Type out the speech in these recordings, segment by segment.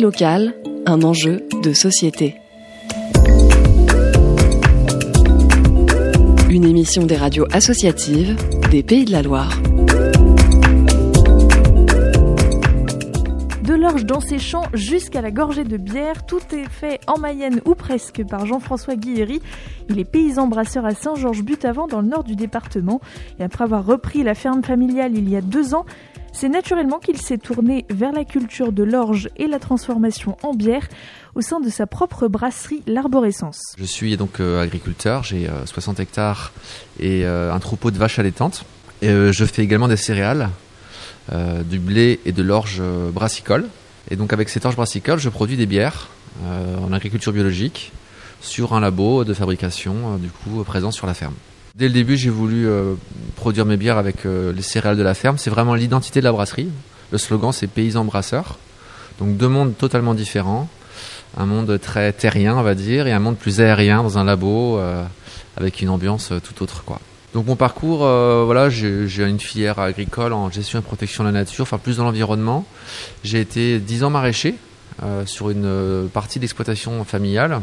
Locale, un enjeu de société. Une émission des radios associatives des Pays de la Loire. De l'orge dans ses champs jusqu'à la gorgée de bière, tout est fait en Mayenne ou presque par Jean-François Guillery. Il est paysan brasseur à Saint-Georges-Butavant dans le nord du département. Et après avoir repris la ferme familiale il y a deux ans, c'est naturellement qu'il s'est tourné vers la culture de l'orge et la transformation en bière au sein de sa propre brasserie L'Arborescence. Je suis donc euh, agriculteur, j'ai 60 euh, hectares et euh, un troupeau de vaches allaitantes. Et je fais également des céréales, du blé et de l'orge brassicole. Et donc avec cette orge brassicole, je produis des bières en agriculture biologique sur un labo de fabrication du coup présent sur la ferme. Dès le début, j'ai voulu euh, produire mes bières avec euh, les céréales de la ferme. C'est vraiment l'identité de la brasserie. Le slogan, c'est paysan brasseur. Donc deux mondes totalement différents. Un monde très terrien, on va dire, et un monde plus aérien dans un labo euh, avec une ambiance tout autre, quoi. Donc mon parcours, voilà, j'ai une filière agricole en gestion et protection de la nature, enfin plus dans l'environnement. J'ai été dix ans maraîcher sur une partie d'exploitation familiale,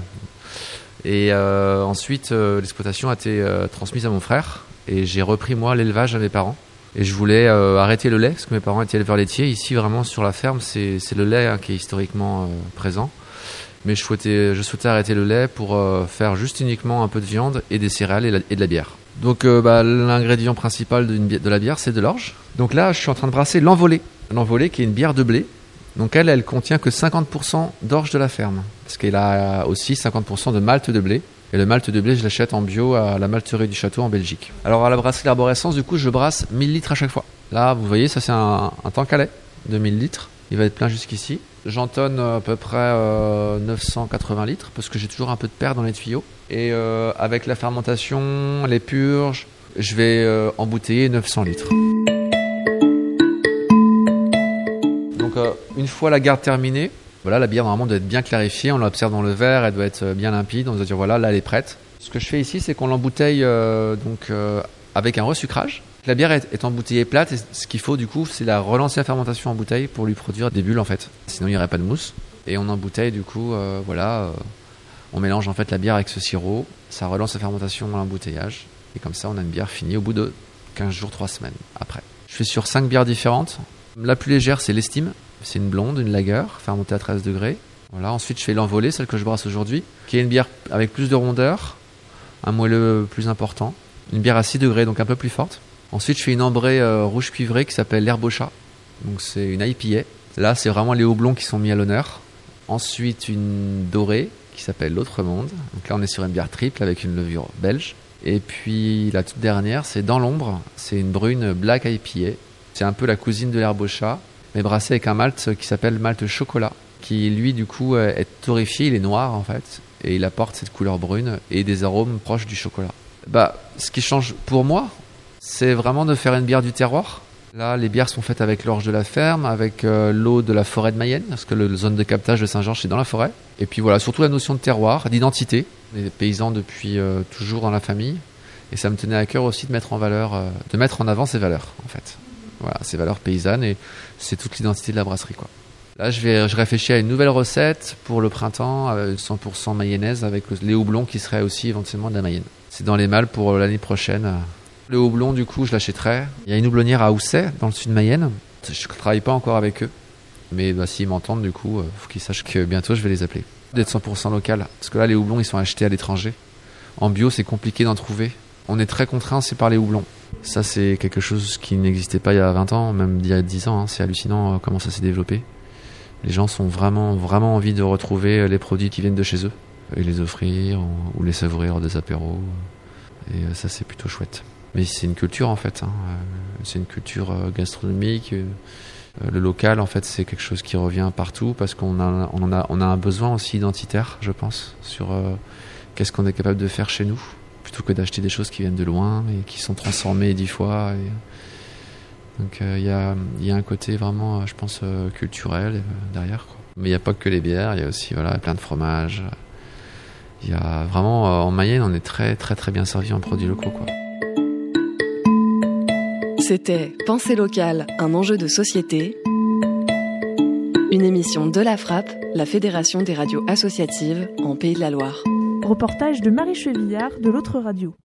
et euh, ensuite, euh, l'exploitation a été euh, transmise à mon frère et j'ai repris moi l'élevage à mes parents. Et je voulais arrêter le lait parce que mes parents étaient éleveurs laitiers. Ici, vraiment sur la ferme, c'est le lait hein, qui est historiquement présent. Mais je souhaitais, arrêter le lait pour faire juste uniquement un peu de viande et des céréales et, de la bière. Donc bah, l'ingrédient principal de, de la bière, c'est de l'orge. Donc là, je suis en train de brasser l'envolée. L'envolée qui est une bière de blé donc elle, elle contient que 50% d'orge de la ferme, parce qu'elle a aussi 50% de malt de blé. Et le malt de blé, je l'achète en bio à la malterie du château en Belgique. Alors à la brasserie Arborescence, du coup, je brasse 1000 litres à chaque fois. Là, vous voyez, ça c'est un, un tank à lait de 1000 litres. Il va être plein jusqu'ici. J'entonne à peu près 980 euh, litres parce que j'ai toujours un peu de perre dans les tuyaux. Et euh, avec la fermentation, les purges, je vais euh, embouteiller 900 litres. Une fois la garde terminée, voilà, la bière normalement doit être bien clarifiée. On l'observe dans le verre, elle doit être bien limpide. On doit dire voilà, là elle est prête. Ce que je fais ici, c'est qu'on l'embouteille euh, donc euh, avec un resucrage. La bière est, embouteillée plate et ce qu'il faut du coup, c'est la relancer la fermentation en bouteille pour lui produire des bulles en fait. Sinon il n'y aurait pas de mousse. Et on embouteille du coup, euh, voilà, on mélange en fait la bière avec ce sirop. Ça relance la fermentation à l'embouteillage. Et comme ça, on a une bière finie au bout de 15 jours, 3 semaines après. Je fais sur 5 bières différentes. La plus légère, c'est l'estime. C'est une blonde, une lager, fermentée à 13 degrés. Voilà. Ensuite, je fais l'envolée, celle que je brasse aujourd'hui, qui est une bière avec plus de rondeur, un moelleux plus important, une bière à 6 degrés, donc un peu plus forte. Ensuite, je fais une ambrée euh, rouge cuivrée qui s'appelle chat. Donc, c'est une IPA. Là, c'est vraiment les houblons qui sont mis à l'honneur. Ensuite, une dorée qui s'appelle l'autre monde. Donc là, on est sur une bière triple avec une levure belge. Et puis, la toute dernière, c'est dans l'ombre. C'est une brune black IPA. C'est un peu la cousine de chat mais brassé avec un malt qui s'appelle malt chocolat, qui lui du coup euh, est torréfié, il est noir en fait, et il apporte cette couleur brune et des arômes proches du chocolat. Bah, ce qui change pour moi, c'est vraiment de faire une bière du terroir. Là, les bières sont faites avec l'orge de la ferme, avec euh, l'eau de la forêt de Mayenne, parce que la zone de captage de Saint-Georges, c'est dans la forêt. Et puis voilà, surtout la notion de terroir, d'identité. Les paysans depuis euh, toujours dans la famille. Et ça me tenait à cœur aussi de mettre en valeur, de mettre en avant ces valeurs, en fait. Voilà, ces valeurs paysannes et c'est toute l'identité de la brasserie. Là, je vais, je réfléchis à une nouvelle recette pour le printemps, 100% euh, mayonnaise avec les houblons qui seraient aussi éventuellement de la mayenne. C'est dans les malles pour l'année prochaine. Le houblon, du coup, je l'achèterai. Il y a une houblonnière à Housset, dans le sud de Mayenne. Je ne travaille pas encore avec eux. Mais bah, s'ils m'entendent, du coup, il euh, faut qu'ils sachent que bientôt, je vais les appeler. D'être 100% local. Parce que là, les houblons, ils sont achetés à l'étranger. En bio, c'est compliqué d'en trouver. On est très contraint, c'est par les houblons. Ça, c'est quelque chose qui n'existait pas il y a 20 ans, même il y a 10 ans. Hein. C'est hallucinant euh, comment ça s'est développé. Les gens sont vraiment, vraiment envie de retrouver euh, les produits qui viennent de chez eux et les offrir ou les savourer lors des apéros. Et euh, ça, c'est plutôt chouette. Mais c'est une culture en fait. Hein. C'est une culture gastronomique. Le local, en fait, c'est quelque chose qui revient partout parce qu'on a, on a, on a un besoin aussi identitaire, je pense, sur qu'est-ce qu'on est capable de faire chez nous plutôt que d'acheter des choses qui viennent de loin et qui sont transformées dix fois. Donc il euh, y, a, un côté vraiment, euh, je pense, euh, culturel derrière. Mais il n'y a pas que les bières, il y a aussi voilà, plein de fromages. Il y a vraiment, en Mayenne, on est très très très bien servi en produits locaux. C'était Pensée locale, un enjeu de société. Une émission de la Frappe, la Fédération des radios associatives en Pays de la Loire. Reportage de Marie Chevillard de l'autre radio.